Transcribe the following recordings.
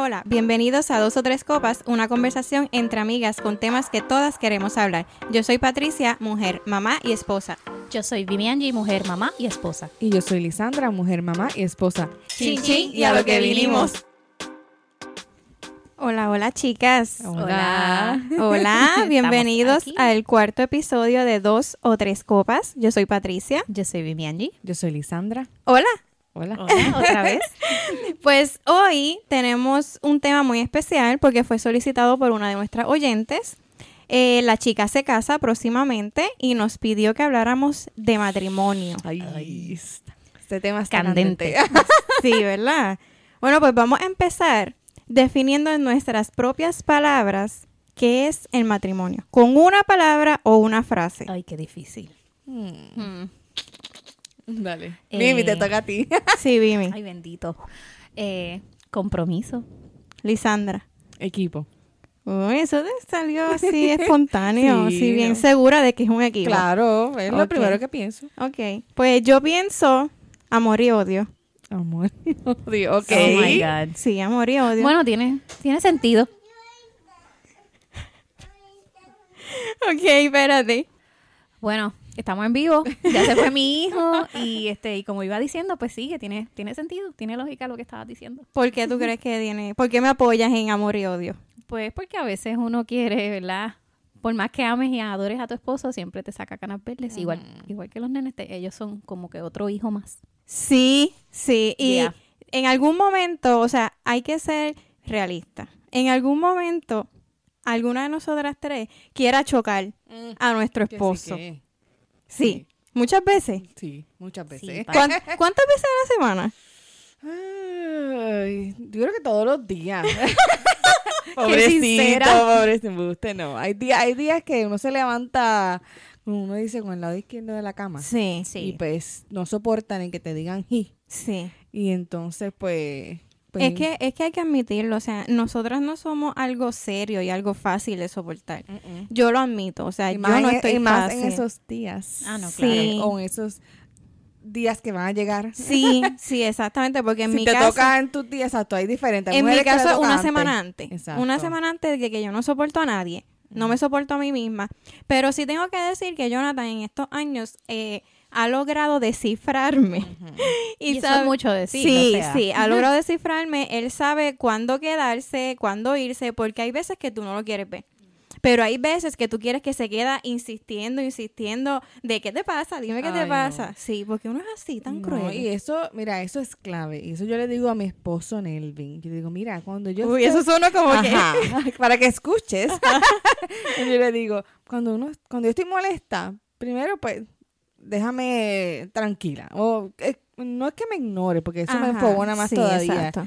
Hola, hola, bienvenidos a Dos o Tres Copas, una conversación entre amigas con temas que todas queremos hablar. Yo soy Patricia, mujer, mamá y esposa. Yo soy Vivianji, mujer, mamá y esposa. Y yo soy Lisandra, mujer, mamá y esposa. Chin, chin, y a lo que vinimos. Hola, hola chicas. Hola. Hola, bienvenidos al cuarto episodio de Dos o Tres Copas. Yo soy Patricia. Yo soy Vivianji. Yo soy Lisandra. Hola. Hola. Hola, otra vez. Pues hoy tenemos un tema muy especial porque fue solicitado por una de nuestras oyentes. Eh, la chica se casa próximamente y nos pidió que habláramos de matrimonio. Ay, este tema es Candente. candente. Sí, ¿verdad? Bueno, pues vamos a empezar definiendo en nuestras propias palabras qué es el matrimonio. Con una palabra o una frase. Ay, qué difícil. Mm. Dale. Eh, Mimi, te toca a ti. Sí, Vimi. Ay, bendito. Eh, compromiso. Lisandra. Equipo. Uy, eso te salió así espontáneo, Sí, así bien ¿no? segura de que es un equipo. Claro, es lo primero que pienso. Ok, pues yo pienso amor y odio. Amor. Odio. Ok. Oh my God. Sí, amor y odio. Bueno, tiene, tiene sentido. ok, espérate. Bueno, estamos en vivo. Ya se fue mi hijo. Y este, y como iba diciendo, pues sí, que tiene, tiene sentido, tiene lógica lo que estabas diciendo. ¿Por qué tú crees que tiene? ¿Por qué me apoyas en amor y odio? Pues porque a veces uno quiere, ¿verdad? Por más que ames y adores a tu esposo, siempre te saca canas verdes. Igual, igual que los nenes, te- ellos son como que otro hijo más. Sí, sí. Y Yeah. en algún momento, o sea, hay que ser realista. En algún momento, alguna de nosotras tres quiera chocar a nuestro Que sí, esposo. Sí. Muchas veces. Sí, muchas veces. Sí, pa- ¿Cuán- ¿Cuántas veces a la semana? Ay, yo creo que todos los días. pobrecito, pobrecito. Usted no. Hay días, hay días que uno se levanta, como uno dice, con el lado izquierdo de la cama. Sí, Sí. Y pues no soportan en que te digan hi. sí. Y entonces, pues. Pues, Es que, es que hay que admitirlo, o sea, nosotras no somos algo serio y algo fácil de soportar. mm, mm. Yo lo admito, o sea, Y yo más, no en- estoy y más fácil. en esos días. Ah, no, Sí. O en esos días que van a llegar. Sí, sí, exactamente, porque en si mi te caso, toca en tus días, exacto, hay diferentes. Hay en mi caso una antes. semana antes, Exacto. una semana antes de que yo no soporto a nadie, no me soporto a mí misma, pero sí tengo que decir que Jonathan en estos años eh, ha logrado descifrarme Y, eso sabe- es mucho decir. Sí, o sea. sí, ha logrado descifrarme. Él sabe cuándo quedarse, cuándo irse, porque hay veces que tú no lo quieres ver. Pero hay veces que tú quieres que se queda insistiendo, insistiendo de qué te pasa, dime qué te no. pasa. Sí, porque uno es así, tan No, cruel. y eso, mira, eso es clave. Y eso yo le digo a mi esposo Nelvin. Yo digo, mira, cuando yo Uy, estoy- eso suena como que... Ajá, para que escuches. yo le digo, cuando uno, cuando yo estoy molesta, primero pues déjame tranquila. O eh, no es que me ignore, porque eso me Ajá, enfogona más sí, todavía. exacto.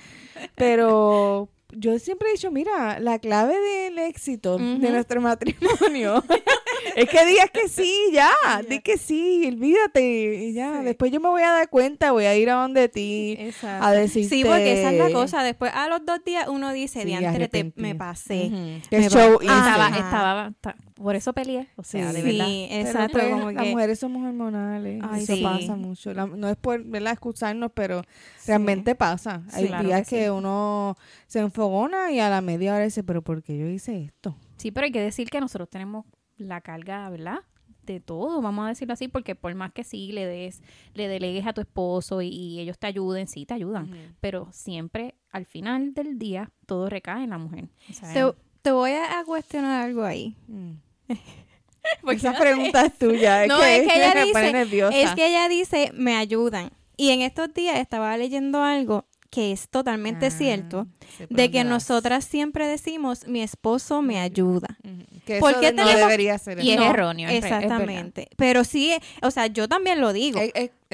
Pero yo siempre he dicho, mira, la clave del éxito de nuestro matrimonio es que digas que sí, ya, di que sí, olvídate, y ya. Sí. Después yo me voy a dar cuenta, voy a ir a donde ti Exacto. a decirte. Sí, porque esa es la cosa. Después, a los dos días, uno dice, Sí, diantre, te- me pasé. Me show pa-. Estaba, estaba, ta- por eso peleé. O sea, Sí. de verdad. Sí, exacto. como las que- mujeres somos hormonales. Ay, eso pasa mucho. La- no es por ¿verdad? excusarnos, pero realmente pasa. Hay claro días que uno se enfogona y a la media hora dice, pero ¿por qué yo hice esto? Sí, pero hay que decir que nosotros tenemos la carga, ¿verdad? De todo, vamos a decirlo así, porque por más que sí le des, le delegues a tu esposo y, y ellos te ayuden, sí te ayudan, pero siempre al final del día todo recae en la mujer. Te, te voy a a cuestionar algo ahí. Mm. Esa pregunta es tuya. Es no, que, es que ella me pone dice, nerviosa. es que ella dice, me ayudan. Y en estos días estaba leyendo algo que es totalmente Ah, cierto, por de que nosotras siempre decimos, mi esposo me ayuda. Ujú. Que ¿Por eso qué de- no tenemos- debería ser Y es erróneo, es. Exactamente. Pero sí, o sea, yo también lo digo.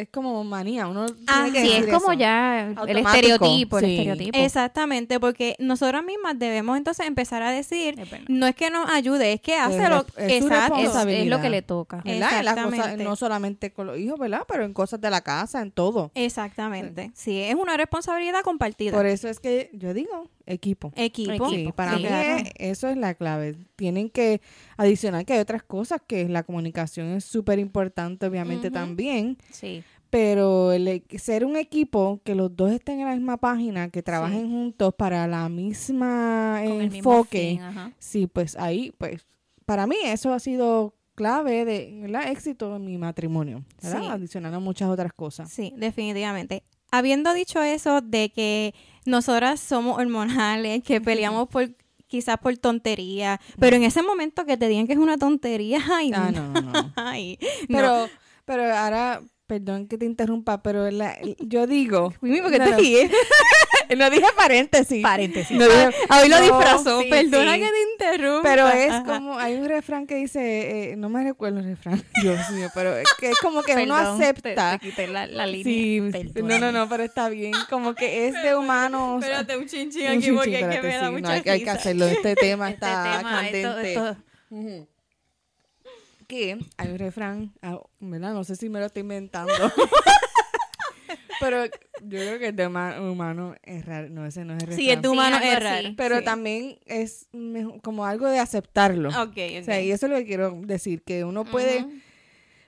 Es como manía. Uno Ah, tiene que sí, es como eso. ya el estereotipo, el sí. estereotipo. Exactamente, porque nosotras mismas debemos entonces empezar a decir, Es no es que nos ayude, es que hace Es lo re- es lo que le toca. ¿verdad? En las cosas, Exactamente. no solamente con los hijos, ¿verdad? Pero en cosas de la casa, en todo. Exactamente. Sí, es una responsabilidad compartida. Por eso es que yo digo equipo. Equipo. Sí, para Sí, mí claro. es- eso es la clave. Tienen que adicionar que hay otras cosas que la comunicación es súper importante, obviamente también, Sí. pero el e- ser un equipo que los dos estén en la misma página, que trabajen juntos para la misma Con el mismo enfoque, fin, ajá. sí, pues ahí, pues, para mí eso ha sido clave de ¿verdad? éxito en mi matrimonio, ¿verdad? Sí. Adicional a muchas otras cosas. Sí, definitivamente. Habiendo dicho eso de que nosotras somos hormonales, que peleamos por quizás por tontería, pero en ese momento que te digan que es una tontería, ay, Ah, no, no, no. ay, Pero, pero ahora, perdón que te interrumpa, pero la- yo digo... Mimi, ¿por qué No, te no. ríes? No dije paréntesis. Paréntesis. No dije- Hoy lo No, disfrazó, sí, perdona sí. que te interrumpa. Pero es Ajá. como, hay un refrán que dice, eh, no me recuerdo el refrán, Dios mío, pero es que es como que uno Perdón, acepta. Te, te quité la, la línea. Sí, no, Perdóname. no, no, pero está bien, como que es de humanos. Espérate un chinchín Un aquí chinchín, porque es que espérate, me da sí, no, mucha hay, que- hay que hacerlo, este tema Este está tema, esto- candente. esto- Ujú. Que hay un refrán, ah, ¿verdad? No sé si me lo estoy inventando. pero yo creo que el de huma- humano es raro, no, ese no es el refrán. Sí, es de humano algo es así. raro. Pero Sí. también es mejor- como algo de aceptarlo. Ok, ok. O sea, y eso es lo que quiero decir, que uno puede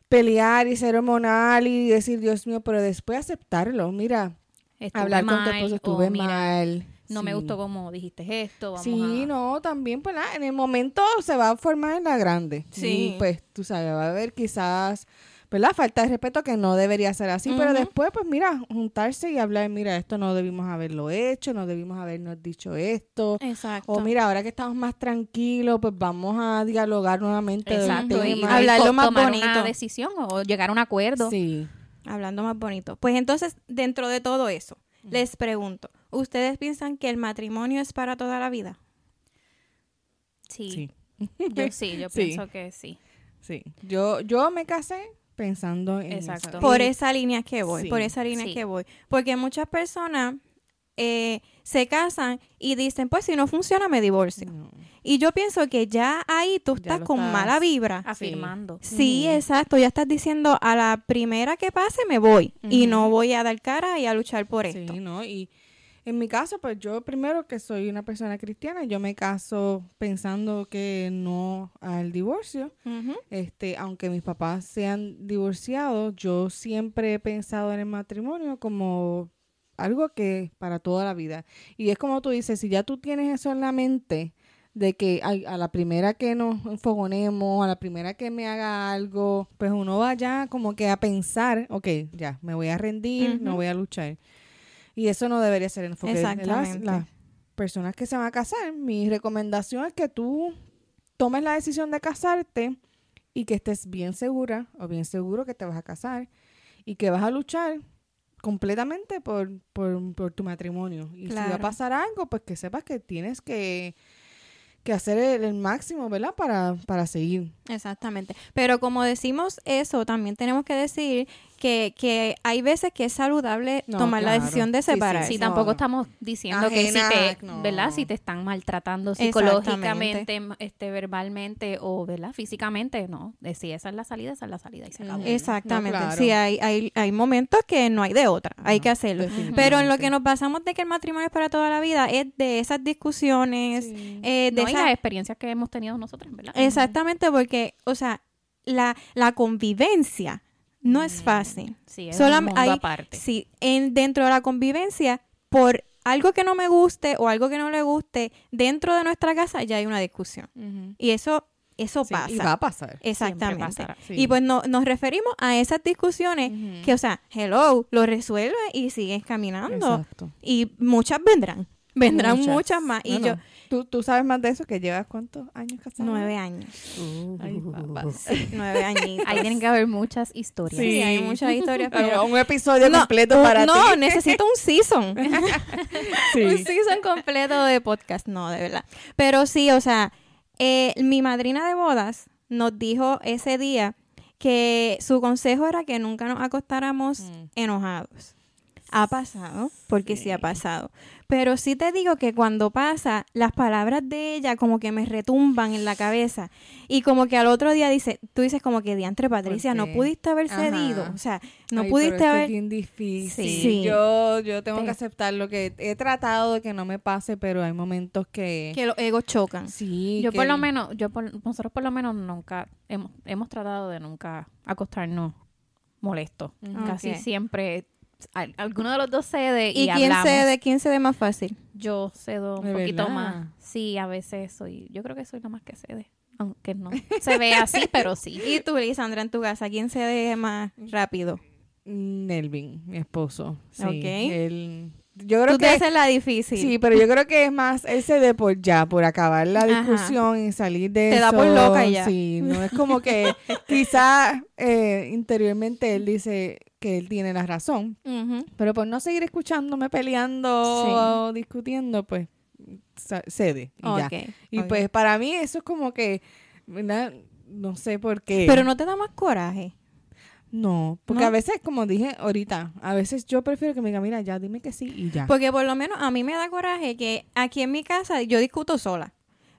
pelear y ser hormonal y decir, Dios mío, pero después aceptarlo. Mira, Estuve hablar con tu esposo, estuve mal. No me gustó como dijiste esto. Vamos Sí, a... no, también, pues, nada, en el momento se va a formar en la grande. Sí. Y, pues, tú sabes, va a haber quizás, ¿verdad? Falta de respeto que no debería ser así, pero después, pues, mira, juntarse y hablar, mira, esto no debimos haberlo hecho, no debimos habernos dicho esto. Exacto. O mira, ahora que estamos más tranquilos, pues vamos a dialogar nuevamente Exacto. Y. Hablarlo más tomar bonito. una decisión o llegar a un acuerdo. Sí. Hablando más bonito. Pues entonces, dentro de todo eso, les pregunto, ¿ustedes piensan que el matrimonio es para toda la vida? Sí. Sí. Yo sí, yo Sí. pienso que sí. Sí. Yo, yo me casé pensando en Exacto. eso. Por esa línea que voy, Sí, por esa línea sí. que voy. Porque muchas personas eh, se casan y dicen, pues si no funciona, me divorcio. No. Y yo pienso que ya ahí tú Ya estás con estás- mala vibra. Afirmando. Sí, exacto. Ya estás diciendo, a la primera que pase me voy. Y no voy a dar cara y a luchar por esto. Sí, ¿no? Y en mi caso, pues yo primero que soy una persona cristiana, yo me caso pensando que no al divorcio. Este, aunque mis papás sean divorciados, yo siempre he pensado en el matrimonio como algo que para toda la vida. Y es como tú dices, si ya tú tienes eso en la mente, de que ay, a la primera que nos enfogonemos, a la primera que me haga algo, pues uno va ya como que a pensar, ok, ya, me voy a rendir, no voy a luchar. Y eso no debería ser el enfoque de las, Exactamente. las personas que se van a casar. Mi recomendación es que tú tomes la decisión de casarte y que estés bien segura o bien seguro que te vas a casar y que vas a luchar completamente por, por, por tu matrimonio. Y si va a pasar algo, pues que sepas que tienes que, que hacer el, el máximo, ¿verdad? Para, para seguir. Exactamente. Pero como decimos eso, también tenemos que decir que, que hay veces que es saludable No, tomar la decisión de Sí, sí, separar. Sí, tampoco no. estamos diciendo Ajena, que si te, no. ¿verdad? Si te están maltratando psicológicamente, este, verbalmente o, ¿verdad? Físicamente, no. De si esa es la salida, esa es la salida y se acabó. Exactamente. No, claro. Sí, hay, hay, hay momentos que no hay de otra. Hay No, que hacerlo. Pero en lo que nos basamos de que el matrimonio es para toda la vida es de esas discusiones, Sí. eh, de No, y esas- las experiencias que hemos tenido nosotros, ¿verdad? Exactamente, porque, o sea, la, la convivencia no es fácil. Sí, es Solam- un mundo hay- aparte. Sí, en, dentro de la convivencia, por algo que no me guste o algo que no le guste, dentro de nuestra casa ya hay una discusión. Y eso, eso Sí, pasa. y va a pasar. Exactamente. pasará. Sí. Y pues no, nos referimos a esas discusiones que, o sea, hello, lo resuelve y sigues caminando. Exacto. Y muchas vendrán. Vendrán muchas, Muchas. más. Y No, yo, no. ¿Tú, tú sabes más de eso, que llevas cuántos años casada? nueve años. Ay, papá. Sí, nueve añitos. Ahí tienen que haber muchas historias. Sí, Sí. hay muchas historias, pero... Pero un episodio No, completo un- para no, ti. necesito un season. Sí. un season completo de podcast. No, de verdad. Pero sí, o sea, eh, mi madrina de bodas nos dijo ese día que su consejo era que nunca nos acostáramos Mm. enojados. Ha pasado, porque sí. ha pasado. Pero sí te digo que cuando pasa, las palabras de ella como que me retumban en la cabeza. Y como que al otro día dice, tú dices como que diantre Patricia, no pudiste haber Ajá. cedido. O sea, no Ay, pudiste pero haber... Es bien difícil. Sí. Yo, yo tengo Te- que aceptar lo que he tratado de que no me pase, pero hay momentos que. Que los egos chocan. sí. Yo que- por lo menos, yo por, nosotros por lo menos nunca hemos, hemos tratado de nunca acostarnos molesto. Casi siempre alguno de los dos cede y, ¿Y quién hablamos. cede, quién cede más fácil? Yo cedo un ¿De poquito verdad? más. Sí, a veces soy, yo creo que soy la más que cede. Aunque no se ve así, pero sí. Y tú, Lisandra, en tu casa, ¿quién cede más rápido? Nelvin, mi esposo. Sí, Ok. él- yo creo Tú te que haces la difícil. sí, pero yo creo que es más ese de por ya, por acabar la Ajá. discusión y salir de Te eso. da por loca ya. Sí, no es como que quizás eh, interiormente él dice que él tiene la razón, pero por no seguir escuchándome peleando Sí. o discutiendo, pues cede y ya. Y pues para mí eso es como que ¿verdad? no sé por qué. Pero no te da más coraje. No, porque ¿No? a veces, como dije ahorita, a veces yo prefiero que me diga, mira, ya dime que sí y ya. Porque por lo menos a mí me da coraje que aquí en mi casa yo discuto sola.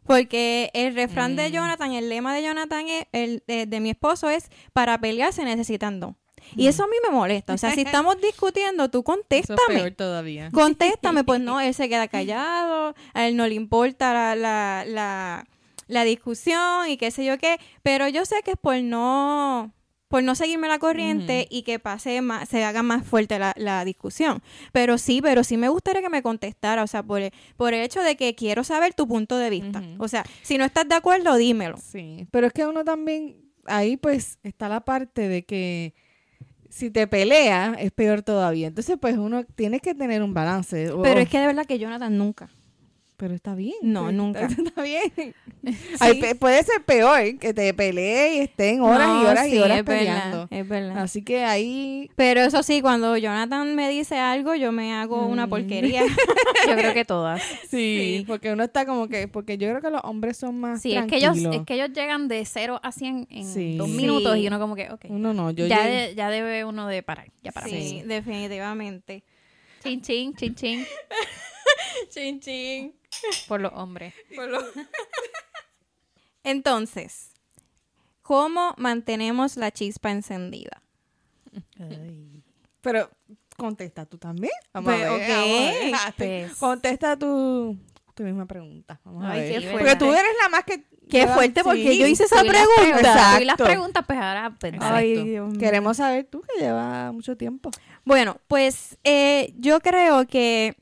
Porque el refrán de Mm. Jonathan, el lema de Jonathan, es, el de, de mi esposo es, para pelear se necesitan dos. Y eso a mí me molesta. O sea, si estamos discutiendo, tú Eso es contéstame. peor todavía. Contéstame, pues no, él se queda callado, a él no le importa la, la, la, la discusión y qué sé yo qué, pero yo sé que es por no por no seguirme la corriente y que pase más, se haga más fuerte la, la discusión. Pero sí, pero sí me gustaría que me contestara, o sea, por el, por el hecho de que quiero saber tu punto de vista. O sea, si no estás de acuerdo, dímelo. Sí, pero es que uno también, ahí pues está la parte de que si te pelea es peor todavía. Entonces pues uno tiene que tener un balance. Pero es que de verdad que Jonathan nunca. Pero está bien. No, pues, nunca. Está, bien. Ay, puede ser peor que te pelee y estén horas y horas sí, y horas es verdad, peleando. es verdad. Así que ahí Pero eso sí, cuando Jonathan me dice algo, yo me hago una Mm. porquería. Yo creo que todas. sí, Sí. porque uno está como que, porque yo creo que los hombres son más Sí, es que, ellos, tranquilos. es que ellos llegan de 0 a 100 en dos minutos y uno como que, ok. Uno no, yo ya, de- ya debe uno de parar. Ya para sí, definitivamente. Chin, chin, chin, chin. Chin, chin. Por los hombres. Entonces, ¿cómo mantenemos la chispa encendida? Pero contesta tú también. Vamos Pues, a ver, ok, vamos a ver. Te-. Contesta tu, tu misma pregunta. Vamos a Ay, ver. qué Porque tú eres la más que... Qué fuerte, porque sí. yo hice esa pregunta. y las preguntas, pues ahora. Ay, Exacto. Dios mío. Queremos saber tú que lleva mucho tiempo. Bueno, pues eh, yo creo que,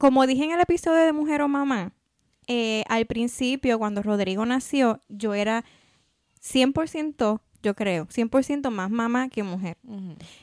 como dije en el episodio de Mujer o Mamá, eh, al principio, cuando Rodrigo nació, yo era 100%, yo creo, 100% más mamá que mujer.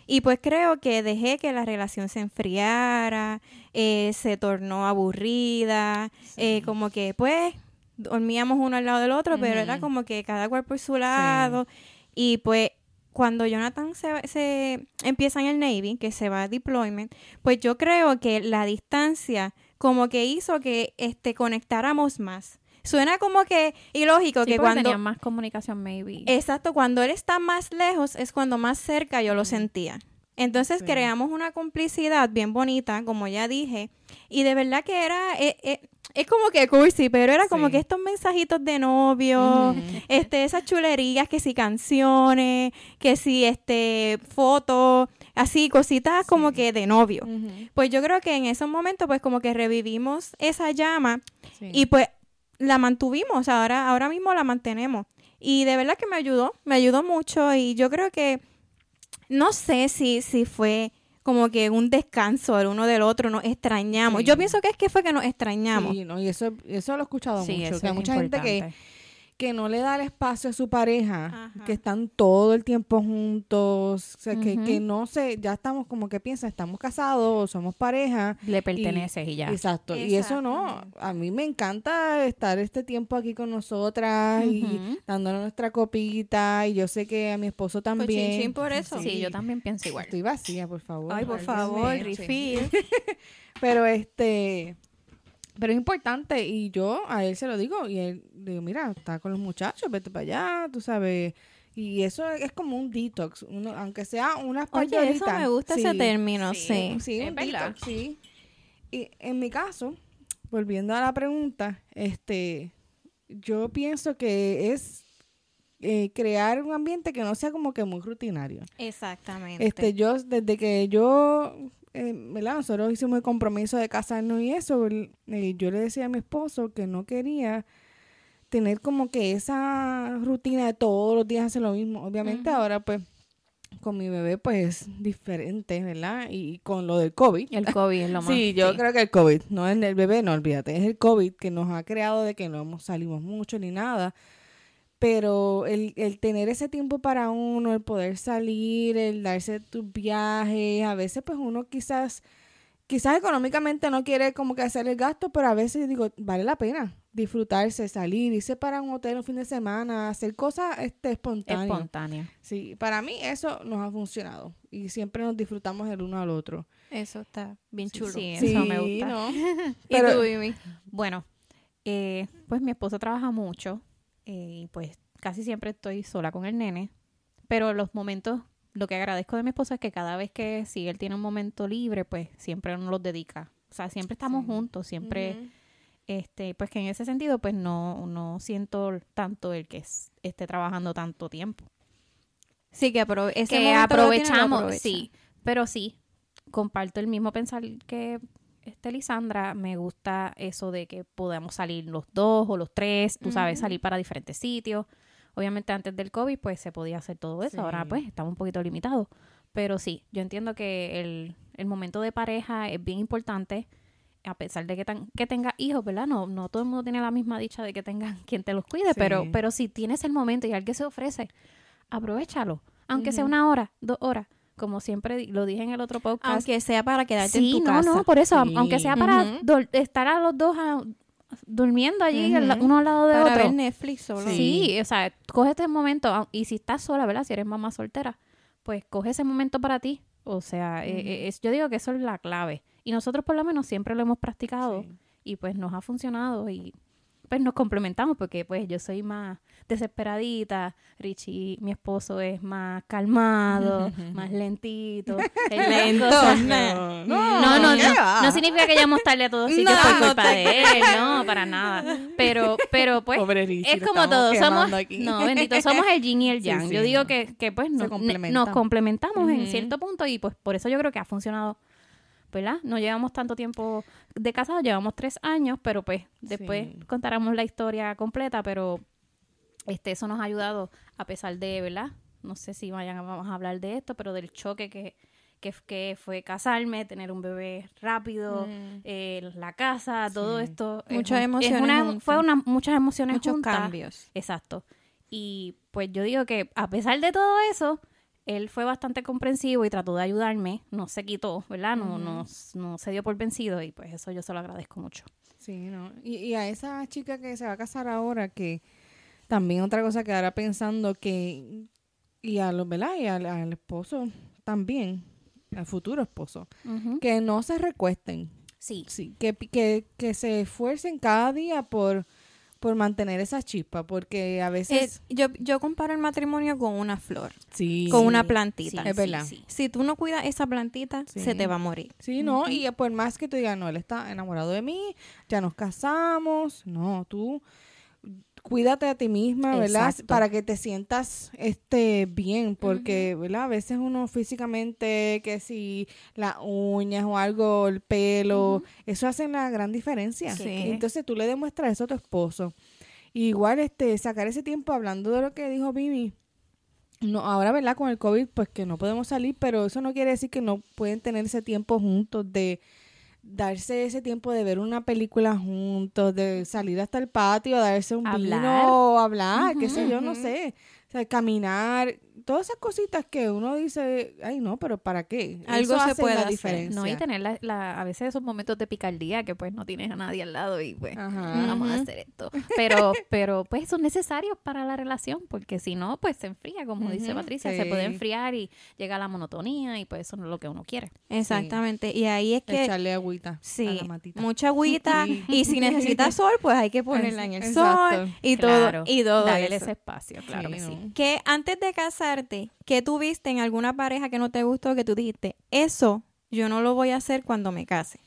Y pues creo que dejé que la relación se enfriara, eh, se tornó aburrida, eh, como que pues dormíamos uno al lado del otro, pero era como que cada cual por su lado. Y pues cuando Jonathan se, se empieza en el Navy, que se va a deployment, pues yo creo que la distancia como que hizo que este conectáramos más. Suena como que ilógico Sí, que cuando tenían más comunicación, maybe. Exacto, cuando él está más lejos es cuando más cerca yo lo sentía. Entonces Sí. creamos una complicidad bien bonita, como ya dije, y de verdad que era, eh, eh, es como que cursi, pero era como Sí. que estos mensajitos de novio, este, esas chulerías, que si canciones, que si este, fotos, así, cositas como que de novio. Pues yo creo que en esos momentos, pues como que revivimos esa llama Sí. y pues la mantuvimos, ahora, ahora mismo la mantenemos. Y de verdad que me ayudó, me ayudó mucho y yo creo que, no sé si, si fue como que un descanso el uno del otro, nos extrañamos. Sí. Yo pienso que es que fue que nos extrañamos. Sí, no, y eso, eso lo he escuchado sí, mucho. eso Que hay mucha gente que, importante. Que no le da el espacio a su pareja, Ajá. que están todo el tiempo juntos, o sea, que, que no sé, ya estamos como que piensan, estamos casados, o somos pareja. Le perteneces y, ya. Exacto. Y eso no, a mí me encanta estar este tiempo aquí con nosotras y dándonos nuestra copita. Y yo sé que a mi esposo Pues también. chin, chin por eso. Sí, yo también pienso igual. Estoy vacía, por favor. Ay, por Alguien favor, refill. Pero este, pero es importante y yo a él se lo digo y él digo, mira, está con los muchachos, vete para allá, tú sabes. Y eso es como un detox, uno, aunque sea unas Oye, eso me gusta ese término, sí. sí. Sí, Es un verdad. detox, sí. Y en mi caso, volviendo a la pregunta, este, yo pienso que es eh, crear un ambiente que no sea como que muy rutinario. Exactamente. Este, yo, desde que yo, eh, ¿verdad? Nosotros hicimos el compromiso de casarnos y eso, eh, yo le decía a mi esposo que no quería tener como que esa rutina de todos los días hacer lo mismo. Obviamente ahora pues con mi bebé, pues diferente, ¿verdad? Y con lo del COVID. El COVID es lo más. Sí, yo creo que el COVID, no es el bebé, no olvídate, es el COVID que nos ha creado de que no hemos- salimos mucho ni nada. Pero el, el tener ese tiempo para uno, el poder salir, el darse tus viajes, a veces pues uno quizás, quizás económicamente no quiere como que hacer el gasto, pero a veces digo, vale la pena disfrutarse, salir, irse para un hotel un fin de semana, hacer cosas este, espontáneas. Espontánea. Sí, para mí eso nos ha funcionado y siempre nos disfrutamos el uno al otro. Eso está bien chulo. Sí, eso me gusta. ¿no? ¿Y tú? Bueno, eh, pues mi esposo trabaja mucho eh, y pues casi siempre estoy sola con el nene, pero los momentos, lo que agradezco de mi esposo es que cada vez que si él tiene un momento libre, pues siempre nos los dedica. O sea, siempre estamos Sí. juntos, siempre, este, pues que en ese sentido, pues no, no siento tanto el que es- esté trabajando tanto tiempo. Sí, que, aprove ese tiene, aprovechamos, aprovecha. sí, pero sí, comparto el mismo pensar que este Lisandra, me gusta eso de que podamos salir los dos o los tres, tú sabes, salir para diferentes sitios. Obviamente antes del COVID pues se podía hacer todo eso, ahora pues estamos un poquito limitados. Pero sí, yo entiendo que el, el momento de pareja es bien importante, a pesar de que, tan, que tengas hijos, ¿verdad? No, no todo el mundo tiene la misma dicha de que tengan quien te los cuide, pero, Sí. pero si tienes el momento y alguien se ofrece, aprovechalo. Aunque sea una hora, dos horas, como siempre lo dije en el otro podcast. Aunque sea para quedarte sí, en tu no, casa. no, por eso, Sí. aunque sea para estar a los dos durmiendo allí, uno al lado de para otro. ver Netflix solo. Sí. o sea, coge este momento, y si estás sola, ¿verdad? Si eres mamá soltera, pues coge ese momento para ti. O sea, eh, Ujú. eh, es, yo digo que eso es la clave. Y nosotros por lo menos siempre lo hemos practicado Sí. y pues nos ha funcionado y pues nos complementamos porque pues yo soy más desesperadita, Richie, mi esposo es más calmado, más lentito. las Lento, no. no, no, ¿qué no. significa que llegamos tarde a todos sitios por culpa de él, no, para nada. Pero, pero pues, Pobre Richie, es como todo, somos, no, bendito, somos el yin y el yang. yo digo que, que pues nos, complementamos en cierto punto y pues por eso yo creo que ha funcionado, ¿verdad? No llevamos tanto tiempo de casados, llevamos tres años, pero pues después Sí. contaremos la historia completa, pero este eso nos ha ayudado a pesar de, ¿verdad? No sé si vayan vamos a hablar de esto, pero del choque que, que, que fue casarme, tener un bebé rápido, Mm. eh, la casa, todo esto. es Muchas un- es emociones una- fue una, muchas emociones Muchos juntas. cambios. Exacto. Y pues yo digo que a pesar de todo eso, él fue bastante comprensivo y trató de ayudarme. No se quitó, ¿verdad? No, no, no se dio por vencido y pues eso yo se lo agradezco mucho. Sí, ¿no? Y, y a esa chica que se va a casar ahora, que también otra cosa que ahora pensando que, y a los, ¿verdad? Y al, al esposo también, al futuro esposo, que no se recuesten, Sí. sí, que, que, que se esfuercen cada día por, por mantener esa chispa, porque a veces... Eh, yo, yo comparo el matrimonio con una flor, sí, con una plantita. sí, Es verdad. sí. Si tú no cuidas esa plantita, se te va a morir. Sí, no, y por más que tú digas, no, él está enamorado de mí, ya nos casamos, no, tú cuídate a ti misma, ¿verdad? Exacto. Para que te sientas este bien, porque, ¿verdad? A veces uno físicamente, que si las uñas o algo, el pelo, eso hace una gran diferencia. Sí. Entonces tú le demuestras eso a tu esposo. Y igual, este, sacar ese tiempo hablando de lo que dijo Vivi. No, ahora, ¿verdad? Con el COVID, pues que no podemos salir, pero eso no quiere decir que no pueden tener ese tiempo juntos, de darse ese tiempo de ver una película juntos, de salir hasta el patio, darse un Hablar. vino, hablar, qué sé yo, no sé. O sea, caminar, todas esas cositas que uno dice, ay, no, pero ¿para qué? Algo Eso se hace puede la hacer. diferencia. No, y tener la, la- a veces esos momentos de picardía que pues no tienes a nadie al lado y pues Ajá. vamos a hacer esto. Pero, pero pues son necesarios para la relación porque si no, pues se enfría, como dice Patricia, se puede enfriar y llega la monotonía y pues eso no es lo que uno quiere. Exactamente. Y ahí es que Echarle agüita a Sí, la matita. mucha agüita Sí. y si necesitas sol, pues hay que ponerla en el Exacto. sol y Claro, todo y todo eso. ese espacio, claro Sí, que sí. Que antes de casarte, que tú viste en alguna pareja que no te gustó, que tú dijiste, eso yo no lo voy a hacer cuando me case.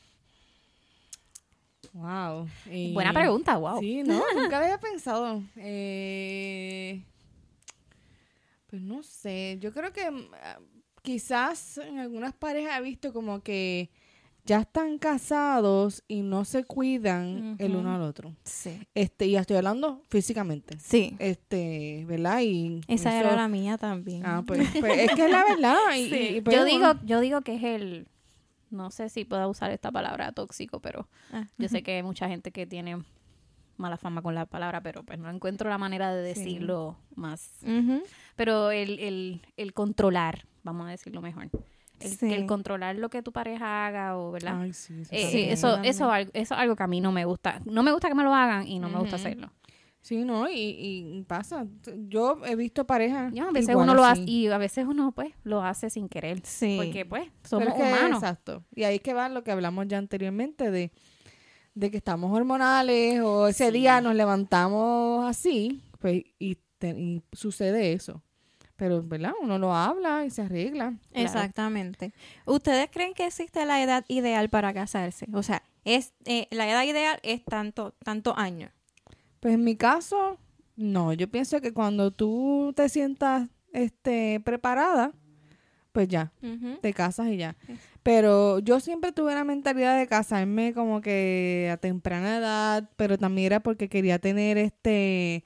Wow. Y- Buena pregunta, wow. Sí, no, nunca había pensado. Eh, pues no sé, yo creo que mm, ah, quizás en algunas parejas he visto como que ya están casados y no se cuidan el uno al otro. Sí. Este, y ya estoy hablando físicamente. Sí. Este, ¿verdad? Y Esa eso- era la mía también. Ah, pues, pues, es que es la verdad. Y, Sí. y- y pues, yo digo, yo digo que es el, no sé si pueda usar esta palabra tóxico, pero Ah, yo sé que hay mucha gente que tiene mala fama con la palabra, pero pues no encuentro la manera de Sí. decirlo más. Pero el, el, el controlar, vamos a decirlo mejor. El, Sí. el controlar lo que tu pareja haga o, ¿verdad? Ay, sí, eso Eh, sí, eso, eso, eso es algo que a mí no me gusta. No me gusta que me lo hagan y no me gusta hacerlo. Sí, no, y, y pasa. Yo he visto parejas. A veces igual uno lo hace y a veces uno pues lo hace sin querer. Sí. Porque pues somos que, humanos. Exacto. Y ahí es que va lo que hablamos ya anteriormente de, de que estamos hormonales o ese Sí. día nos levantamos así, pues, y, te- y sucede eso. Pero, ¿verdad? Uno lo habla y se arregla. Exactamente. ¿Ustedes creen que existe la edad ideal para casarse? O sea, es eh, la edad ideal es tanto tanto años. Pues en mi caso, no. Yo pienso que cuando tú te sientas este, preparada, pues ya, te casas y ya. Pero yo siempre tuve la mentalidad de casarme como que a temprana edad, pero también era porque quería tener este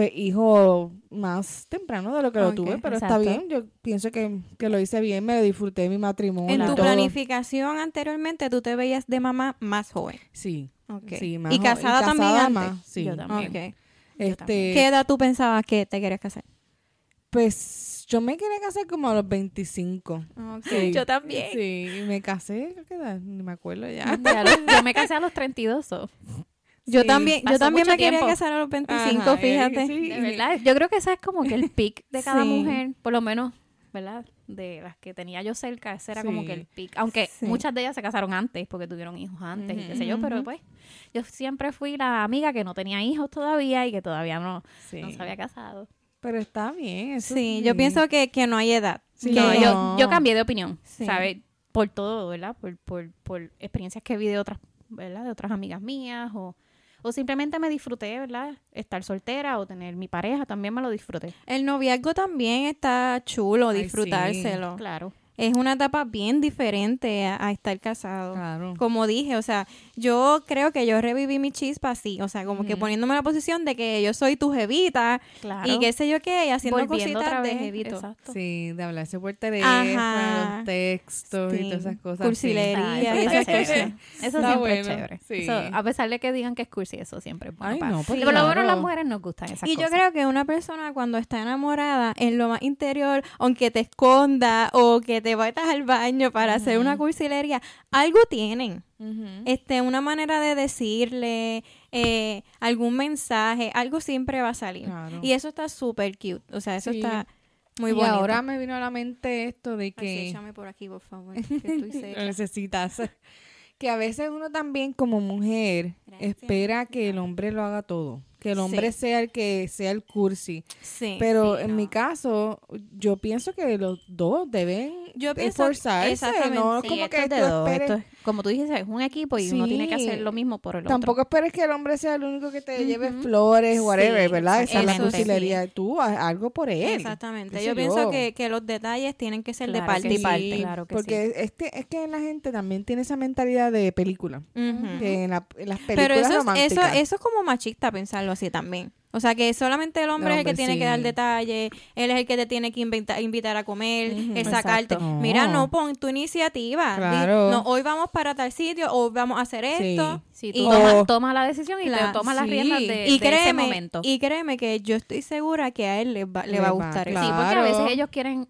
pues, hijo más temprano de lo que lo tuve, pero exacto. está bien. Yo pienso que, que lo hice bien, me disfruté de mi matrimonio. En tu todo. planificación anteriormente tú te veías de mamá más joven. Sí. Ok. Sí, más y casada también antes. más, sí. Yo también. Ok. Yo también. Este, ¿Qué edad tú pensabas que te querías casar? Pues yo me quería casar como a los 25. Sí. Yo también. Sí, y me casé, que edad, ni me acuerdo ya. Ya lo- yo me casé a los 32. so, Yo Sí. también, yo también me quería tiempo. casar a los 25, Ajá, fíjate. eh, sí. De verdad, yo creo que ese es como que el pic de cada Sí. mujer, por lo menos, ¿verdad? De las que tenía yo cerca, ese era como que el pic. Aunque Sí. muchas de ellas se casaron antes porque tuvieron hijos antes y qué sé yo, pero pues yo siempre fui la amiga que no tenía hijos todavía y que todavía no, Sí. no se había casado. Pero está bien. eso Sí, yo pienso que, que no hay edad. Sí, Que- No, No. yo, yo cambié de opinión, Sí. ¿sabes? Por todo, ¿verdad? Por, por, por experiencias que vi de otras, ¿verdad? De otras amigas mías o, o simplemente me disfruté, ¿verdad? Estar soltera o tener mi pareja, también me lo disfruté. El noviazgo también está chulo, Ay, sí. disfrutárselo. Claro. Es una etapa bien diferente a, a estar casado. Claro. Como dije, o sea, yo creo que yo reviví mi chispa así, o sea, como que poniéndome en la posición de que yo soy tu jevita Claro. y qué sé yo qué, y haciendo Volviendo cositas de jevito. Exacto. Sí, de hablarse por teléfono, Ajá. los textos y todas esas cosas. Cursilería sí. y Ah, esas cosas. chévere. Eso Está siempre bueno, es chévere. sí. Eso, a pesar de que digan que es cursi, eso siempre es bueno. Ay, no, pues por lo menos claro. las mujeres nos gustan esas Y cosas. yo creo que una persona cuando está enamorada, en lo más interior, aunque te esconda o que te vayas al baño para hacer una cursilería, algo tienen. Este, una manera de decirle eh, algún mensaje, algo siempre va a salir. Claro. Y eso está súper cute. O sea, eso Sí. está muy y bonito. ahora me vino a la mente esto de Ay, sí, que échame por aquí, por favor, que estoy seca. necesitas. Que a veces uno también como mujer Gracias. espera que el hombre lo haga todo. Que el hombre Sí. sea el que sea el cursi. Sí. Pero sí, en no. mi caso, yo pienso que los dos deben Yo esforzarse. No Sí, como que es tú esperes- es- como tú dices, es un equipo y uno tiene que hacer lo mismo por el Tampoco otro. esperes que el hombre sea el único que te lleve flores, whatever, ¿verdad? Esa es la cursilería. Tú haz algo por él. Exactamente. Yo pienso que, que los detalles tienen que ser de parte y parte. Claro que porque es, que, es que la gente también tiene esa mentalidad de película. Que en, la- en las películas Pero eso es, eso, románticas. eso es como machista pensarlo así también. O sea, que solamente el hombre El es el que tiene que dar detalles, él es el que te tiene que inventa- invitar a comer, el sacarte. Exacto. Mira, No. pon tu iniciativa. Di- Claro. no, hoy vamos para tal sitio, o vamos a hacer Sí. esto. Si Y- tú tomas, tomas la decisión y Claro, te tomas las riendas de, y de ese créeme, momento. y créeme que yo estoy segura que a él le va, le Le va a va, gustar claro. eso. Sí, porque a Claro. veces ellos quieren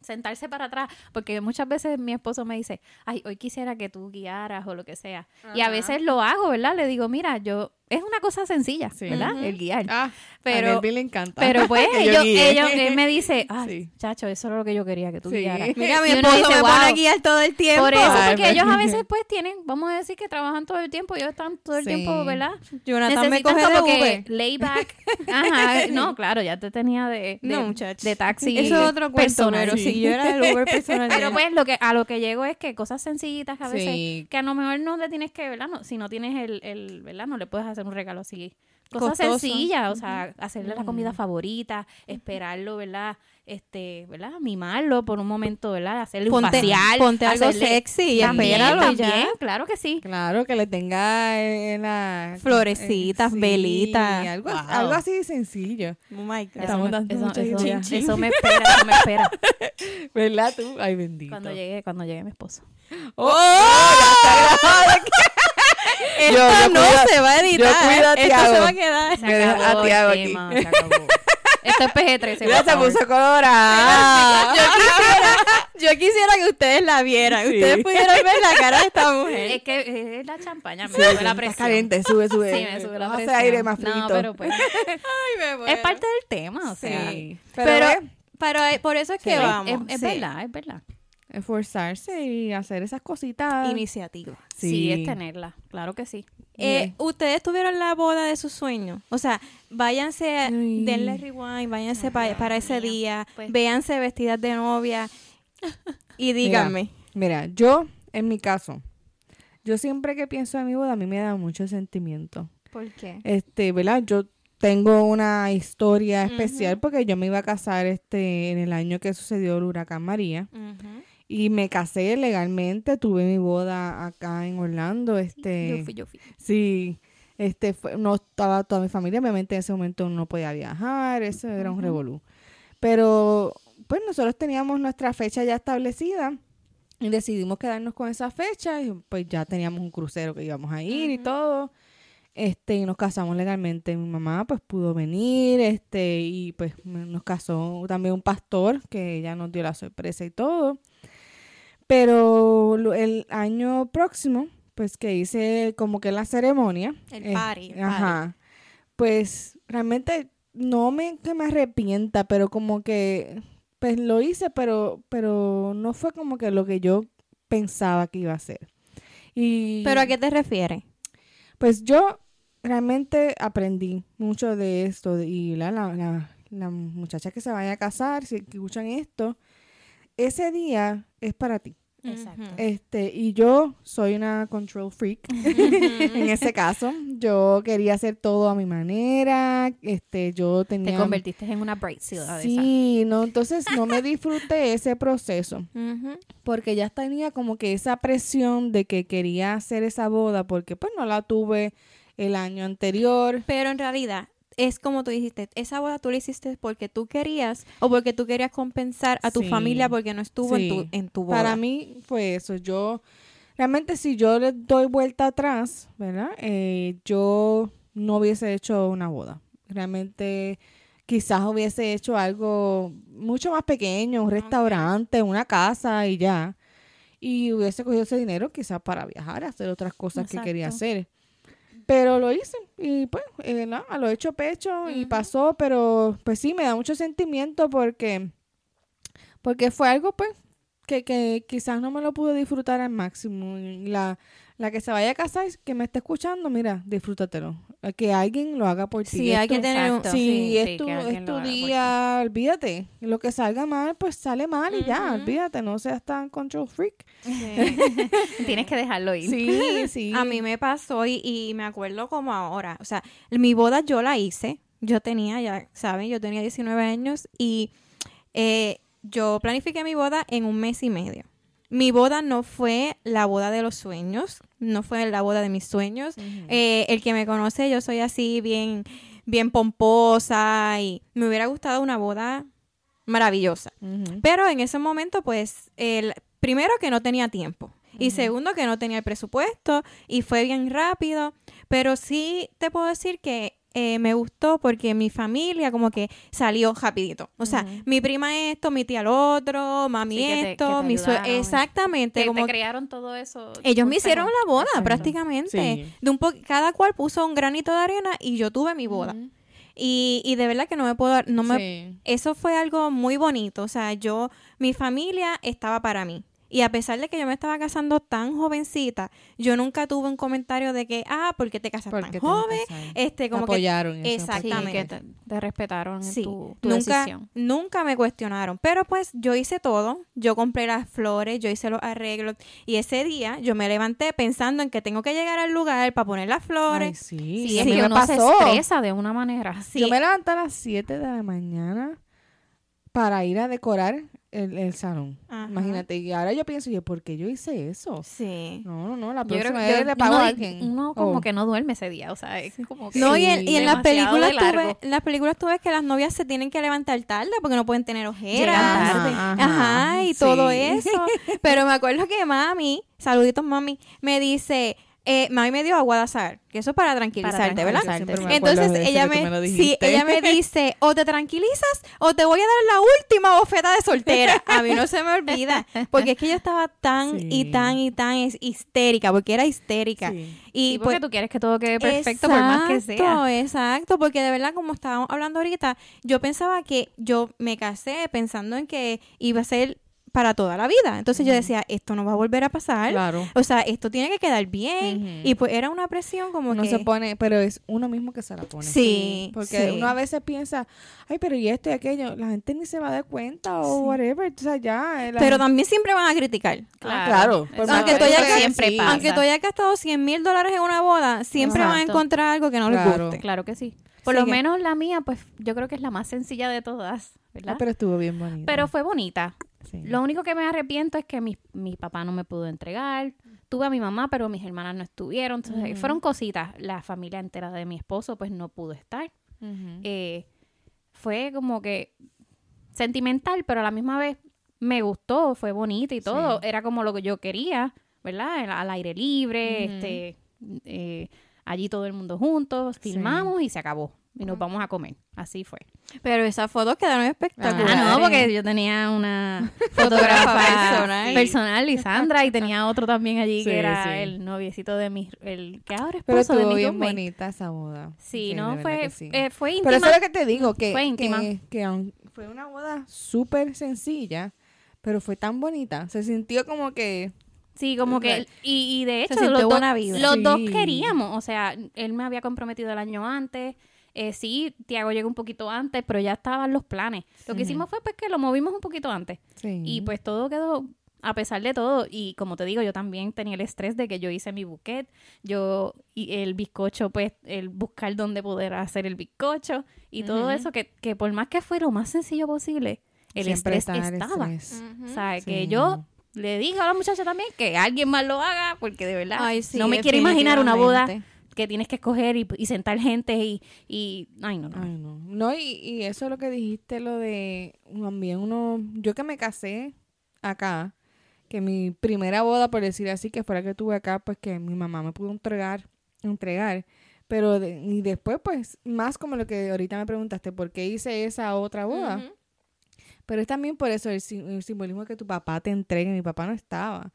sentarse para atrás, porque muchas veces mi esposo me dice, ay, hoy quisiera que tú guiaras o lo que sea. Y a veces lo hago, ¿verdad? Le digo, mira, yo, es una cosa sencilla, Sí. ¿verdad? El guiar. Ah, Pero- a le encanta. Pero pues ellos, ellos, él me dice, ay, Sí. chacho, eso es lo que yo quería que tú Sí. guiaras. Mira, mi esposo dice, me pone a "Wow". guiar todo el tiempo. Por eso, Ay, porque ellos a veces pues tienen, vamos a decir que trabajan todo el tiempo, ellos están todo el Sí. tiempo, ¿verdad? Jonathan me Necesitan coge como de que layback. Ajá, no, claro, ya te tenía de, de, No, muchacho. de taxi Eso es otro cuento, personal. pero Sí. si yo era el Uber personal. Pero pues lo que a lo que llego es que cosas sencillitas que a veces Sí. que a lo mejor no le tienes que, ¿verdad? No, si no tienes el, el, ¿verdad? No le puedes hacer un regalo así. Cosas Costoso. sencillas, o sea, hacerle la comida favorita, esperarlo, ¿verdad? Este, ¿verdad? Mimarlo por un momento, ¿verdad? Hacerle un Ponte, facial. ponte algo hacerle- sexy y También, espéralo también, ya. claro que sí. Claro, que le tenga en la... Florecitas, sí, velitas. Algo, Wow. algo así sencillo. Oh my God. Estamos me- dando eso, me espera, eso me espera. ¿Verdad tú? Ay, bendito. cuando llegue, cuando llegue mi esposo. ¡Oh! ya está grabado. Esto Yo- yo no cuido- se va a editar. yo cuido a Esto se va a quedar. Se acabó a el Tiago aquí. tema, se acabó. Esto es PG-13. Mira, se puso colorada. Yo quisiera, yo quisiera que ustedes la vieran. Sí. Ustedes pudieran ver la cara de esta mujer. Es que es la champaña, me Sí, sube está la presión. caliente, sube, sube. Sí, me sube la Hace presión. aire más frito. No, pero pues, Ay, me muero. es parte del tema, o sea. Sí. Pero, Pero, pero, eh, por eso es que Sí. vamos. Es, es sí. verdad, es verdad. Esforzarse y hacer esas cositas. Iniciativa. Sí. es tenerla, claro que sí. Eh. Ustedes tuvieron la boda de sus sueños. O sea, váyanse, Ay. denle rewind, váyanse pa- para ese día, Pues- véanse vestidas de novia y díganme. Mira, yo, en mi caso, yo siempre que pienso en mi boda, a mí me da mucho sentimiento. ¿Por qué? Este, ¿verdad? Yo tengo una historia especial porque yo me iba a casar este en el año que sucedió el huracán María y me casé legalmente, tuve mi boda acá en Orlando, este Yo fui, yo fui. Sí, este fue, no estaba toda mi familia, obviamente en ese momento no podía viajar, eso era un revolú. Pero pues nosotros teníamos nuestra fecha ya establecida y decidimos quedarnos con esa fecha y pues ya teníamos un crucero que íbamos a ir y todo. Este, y nos casamos legalmente. Mi mamá pues pudo venir, este, y pues nos casó también un pastor que ella nos dio la sorpresa y todo. Pero el año próximo, pues que hice como que la ceremonia. El eh, party, el Ajá. Pues realmente no me que me arrepienta, pero como que pues lo hice, pero pero no fue como que lo que yo pensaba que iba a ser. Y ¿Pero a qué te refieres? pues yo realmente aprendí mucho de esto y la, la, la, la muchacha que se vaya a casar, si escuchan esto, ese día es para ti. Exacto. Este, y yo soy una control freak en ese caso. Yo quería hacer todo a mi manera. Este, yo tenía. Te convertiste en una bridezilla de esa. Sí, no, entonces no me disfruté ese proceso porque ya tenía como que esa presión de que quería hacer esa boda porque pues no la tuve el año anterior. Pero en realidad es como tú dijiste, esa boda tú la hiciste porque tú querías o porque tú querías compensar a tu Sí. familia porque no estuvo en, tu, en tu boda. Para mí fue eso. Yo, realmente si yo le doy vuelta atrás, ¿verdad? Eh, yo no hubiese hecho una boda. Realmente quizás hubiese hecho algo mucho más pequeño, un restaurante, una casa y ya. Y hubiese cogido ese dinero quizás para viajar, hacer otras cosas que quería hacer. Pero lo hice y pues, eh, nada, a lo hecho pecho y pasó, pero pues sí, me da mucho sentimiento porque, porque fue algo pues que, que quizás no me lo pude disfrutar al máximo. La, la que se vaya a casar, que me esté escuchando, mira, disfrútatelo. Que alguien lo haga por ti. Sí, Es hay que tu- tener un... Sí, Sí, es sí, tu, es lo tu día, olvídate. Lo que salga mal, pues sale mal y ya, olvídate, no seas tan control freak. Tienes que dejarlo ir. Sí, sí. A mí me pasó y, y me acuerdo como ahora. O sea, mi boda yo la hice. Yo tenía, ya saben, yo tenía 19 años y eh, yo planifiqué mi boda en un mes y medio. Mi boda no fue la boda de los sueños, no fue la boda de mis sueños. Eh, el que me conoce, yo soy así bien, bien pomposa y me hubiera gustado una boda maravillosa. Pero en ese momento, pues, el, primero que no tenía tiempo. Y segundo que no tenía el presupuesto y fue bien rápido. Pero sí te puedo decir que eh, me gustó porque mi familia como que salió rapidito. O sea, mi prima esto, mi tía lo otro, mami Sí, que te- esto, que te mi ayudaron. Exactamente. Te, como te crearon todo eso. ellos me hicieron la boda Exacto. prácticamente. Sí. De un po cada cual puso un granito de arena y yo tuve mi boda. Y, y de verdad que no me puedo, no me, Sí. eso fue algo muy bonito. O sea, yo, mi familia estaba para mí. Y a pesar de que yo me estaba casando tan jovencita, yo nunca tuve un comentario de que, ah, ¿por qué te casas ¿Por tan qué te joven? Este, Te como que apoyaron. en eso. Exactamente. Sí, que te, te respetaron en Sí, tu, tu nunca, decisión. nunca me cuestionaron. Pero pues yo hice todo. Yo compré las flores, yo hice los arreglos. Y ese día yo me levanté pensando en que tengo que llegar al lugar para poner las Ay, flores. sí, Sí, sí, es que uno pasó. se estresa de una manera. Sí. Yo me levanté a las 7 de la mañana para ir a decorar el, el salón. Ajá. Imagínate. Y ahora yo pienso, yo, ¿por qué yo hice eso? Sí. No, no, no. La próxima que vez le pago a alguien. uno como Oh. que no duerme ese día, o sea, es como que No, y en, y en las películas tú ves, en las películas tú ves que las novias se tienen que levantar tarde porque no pueden tener ojeras. Ajá, Ajá, y sí. todo eso. Pero me acuerdo que mami, saluditos mami, me dice, eh, mami me dio agua de azar, que eso es para tranquilizarte, ¿verdad? Me Entonces ella me, me sí, ella me dice, o te tranquilizas o te voy a dar la última bofeta de soltera. A mí no se me olvida, porque es que yo estaba tan y tan y tan histérica, porque era histérica. Sí. Y Y porque pues tú quieres que todo quede perfecto por más que sea. Exacto, Exacto, porque de verdad, como estábamos hablando ahorita, yo pensaba que yo me casé pensando en que iba a ser para toda la vida. Entonces yo decía, esto no va a volver a pasar. Claro. O sea, esto tiene que quedar bien. Y pues era una presión como Uno que... se pone, pero es uno mismo que se la pone. Sí, Porque sí. uno a veces piensa, ay, pero y esto y aquello, la gente ni se va a dar cuenta o Sí. whatever. O sea, ya. eh, la Pero gente- también siempre van a criticar. claro, por más Aunque que tú hayas siempre sí. pasa. Aunque tú hayas gastado 100 mil dólares en una boda, siempre van a encontrar algo que no les Claro. guste. Claro que sí. Por Sí lo que- menos la mía, pues yo creo que es la más sencilla de todas, ¿verdad? Ah, pero estuvo bien bonito. pero fue bonita. Sí. Lo único que me arrepiento es que mi, mi papá no me pudo entregar. Tuve a mi mamá, pero mis hermanas no estuvieron. Entonces, fueron cositas. La familia entera de mi esposo, pues no pudo estar. Eh, fue como que sentimental, pero a la misma vez me gustó, fue bonito y todo. Era como lo que yo quería, ¿verdad? Al- Al aire libre, este, eh, allí todo el mundo juntos, filmamos y se acabó. Y nos vamos a comer. Así fue. Pero esas fotos quedaron espectaculares. Ah, no, porque yo tenía una Fotógrafa personal. personal, Lisandra, y tenía otro también allí Sí, que era sí. el noviecito de mi, el que ahora es Pero esposo de estuvo mi bien roommate. bonita esa boda. Sí, no, fue, eh, fue íntima. Pero eso es lo que te digo, que, Fue íntima. que, fue una boda súper sencilla, pero fue tan bonita. Se sintió como que... Sí, como que, y, y de hecho, los, vibra. los dos queríamos, o sea, él me había comprometido el año antes, eh, sí, Tiago llegó un poquito antes, pero ya estaban los planes. Lo que hicimos fue pues que lo movimos un poquito antes, Sí. y pues todo quedó, a pesar de todo, y como te digo, yo también tenía el estrés de que yo hice mi buquet, yo, y el bizcocho, pues, el buscar dónde poder hacer el bizcocho, y todo eso, que, que por más que fue lo más sencillo posible, el Siempre estrés el estaba. estrés. O sea, que yo le digo a la muchacha también que alguien más lo haga, porque de verdad Ay, sí, no me quiero imaginar una boda. Que tienes que escoger y, y sentar gente y, y ay no, no. Ay, no. No, y, y eso es lo que dijiste, lo de también uno, yo que me casé acá, que mi primera boda, por decir así, que fue la que tuve acá, pues que mi mamá me pudo entregar, entregar, pero de- y después, pues, más como lo que ahorita me preguntaste, ¿por qué hice esa otra boda? Pero es también por eso el simbolismo que tu papá te entregue, mi papá no estaba.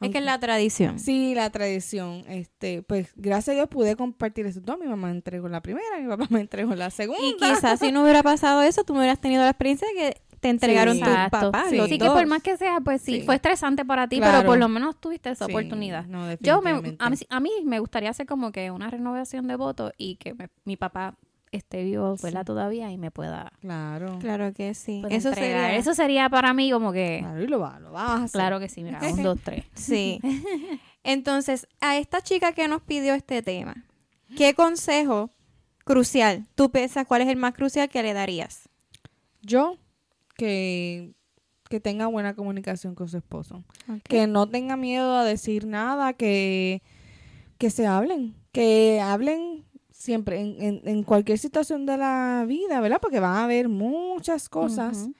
Es que es la tradición. Sí, la tradición. Este, pues gracias a Dios pude compartir eso todo. Mi mamá me entregó la primera, mi papá me entregó la segunda. Y quizás si no hubiera pasado eso, tú no hubieras tenido la experiencia de que te entregaron tus Exacto. papás. Sí. los Así que por más que sea, pues sí, Sí. fue estresante para ti, Claro. pero por lo menos tuviste esa Sí, oportunidad. no, Yo me, a, mí, a mí me gustaría hacer como que una renovación de votos y que me- mi papá esté vivo, ¿verdad? Sí. Todavía y me pueda, Claro. Claro que sí. pueda Eso entregar. sería... Eso sería para mí como que, Claro, y lo, va, lo vamos a hacer. claro que sí, mira, un, dos, tres. Sí. Entonces, a esta chica que nos pidió este tema, ¿qué consejo crucial tú piensas cuál es el más crucial que le darías? Yo, que, que tenga buena comunicación con su esposo. Que no tenga miedo a decir nada, que, que se hablen. Que hablen siempre en, en, en cualquier situación de la vida, ¿verdad? Porque van a haber muchas cosas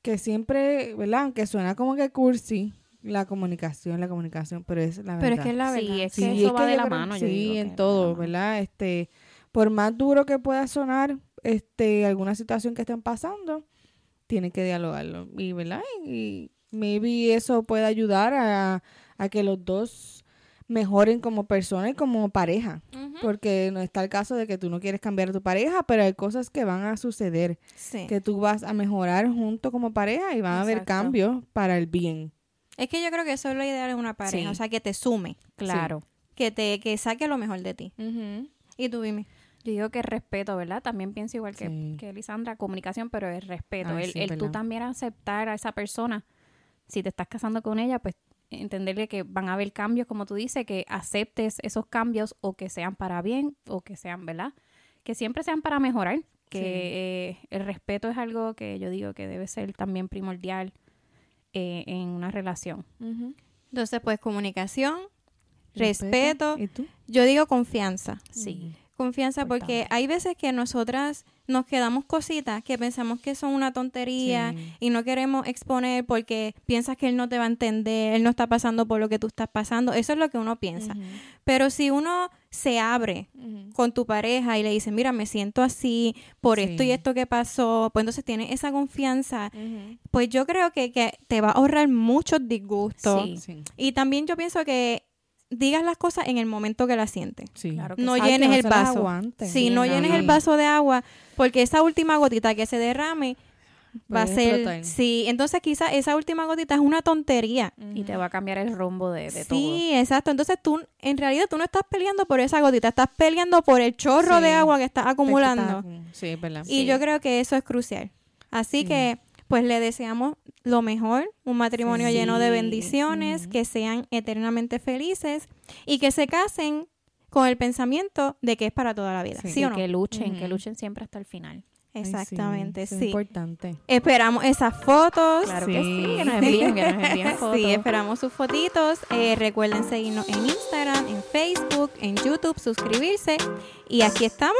que siempre, ¿verdad? Aunque suena como que cursi, la comunicación, la comunicación, pero es la verdad. Pero es que es la Sí, verdad. es que eso va de la creo- mano, yo Sí, digo en todo. ¿verdad? Este, por más duro que pueda sonar, este, alguna situación que estén pasando, tienen que dialogarlo. Y, ¿verdad? Y maybe eso puede ayudar a, a que los dos mejoren como persona y como pareja. Porque no está el caso de que tú no quieres cambiar a tu pareja, pero hay cosas que van a suceder, Sí. que tú vas a mejorar junto como pareja y van a haber cambios para el bien. Es que yo creo que eso es lo ideal en una pareja, Sí. o sea, que te sume, Claro. que te que saque lo mejor de ti. Y tú dime. Yo digo que respeto, ¿verdad? También pienso igual que, Sí. que Lisandra, comunicación, pero el respeto. Ay, el sí, el tú también aceptar a esa persona. Si te estás casando con ella, pues entenderle que van a haber cambios, como tú dices, que aceptes esos cambios o que sean para bien o que sean, ¿verdad? Que siempre sean para mejorar. Que Sí. eh, el respeto es algo que yo digo que debe ser también primordial eh, en una relación. Entonces, pues comunicación, respeto, ¿Y tú? yo digo confianza. Sí. Confianza porque hay veces que nosotras nos quedamos cositas que pensamos que son una tontería Sí. y no queremos exponer porque piensas que él no te va a entender, él no está pasando por lo que tú estás pasando. Eso es lo que uno piensa. Pero si uno se abre con tu pareja y le dice, mira, me siento así por Sí. esto y esto que pasó, pues entonces tienes esa confianza, pues yo creo que, que te va a ahorrar muchos disgustos. Sí. Sí. Y también yo pienso que digas las cosas en el momento que las sientes. Sí. Claro que No sí. Ay, que llenes no el vaso. aguanten. Sí, Sí, no no, llenes no. el vaso de agua porque esa última gotita que se derrame va a ser... explotar. Sí, entonces quizás esa última gotita es una tontería. Y te va a cambiar el rumbo de, de todo. Sí, exacto. Entonces tú, en realidad tú no estás peleando por esa gotita, estás peleando por el chorro Sí. de agua que estás acumulando. Sí, es verdad. Y yo creo que eso es crucial. Así Sí. que, pues le deseamos lo mejor, un matrimonio Sí. lleno de bendiciones, que sean eternamente felices y que se casen con el pensamiento de que es para toda la vida. Sí. ¿Sí, Y o no? que luchen, que luchen siempre hasta el final. Ay, sí, Exactamente, sí. Es importante. Esperamos esas fotos. Claro que sí, que nos envíen, que nos envíen fotos. Sí, esperamos sus fotitos. Eh, recuerden seguirnos en Instagram, en Facebook, en YouTube, suscribirse. Y aquí estamos.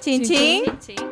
Chin, Chin, chin. chin. Sí.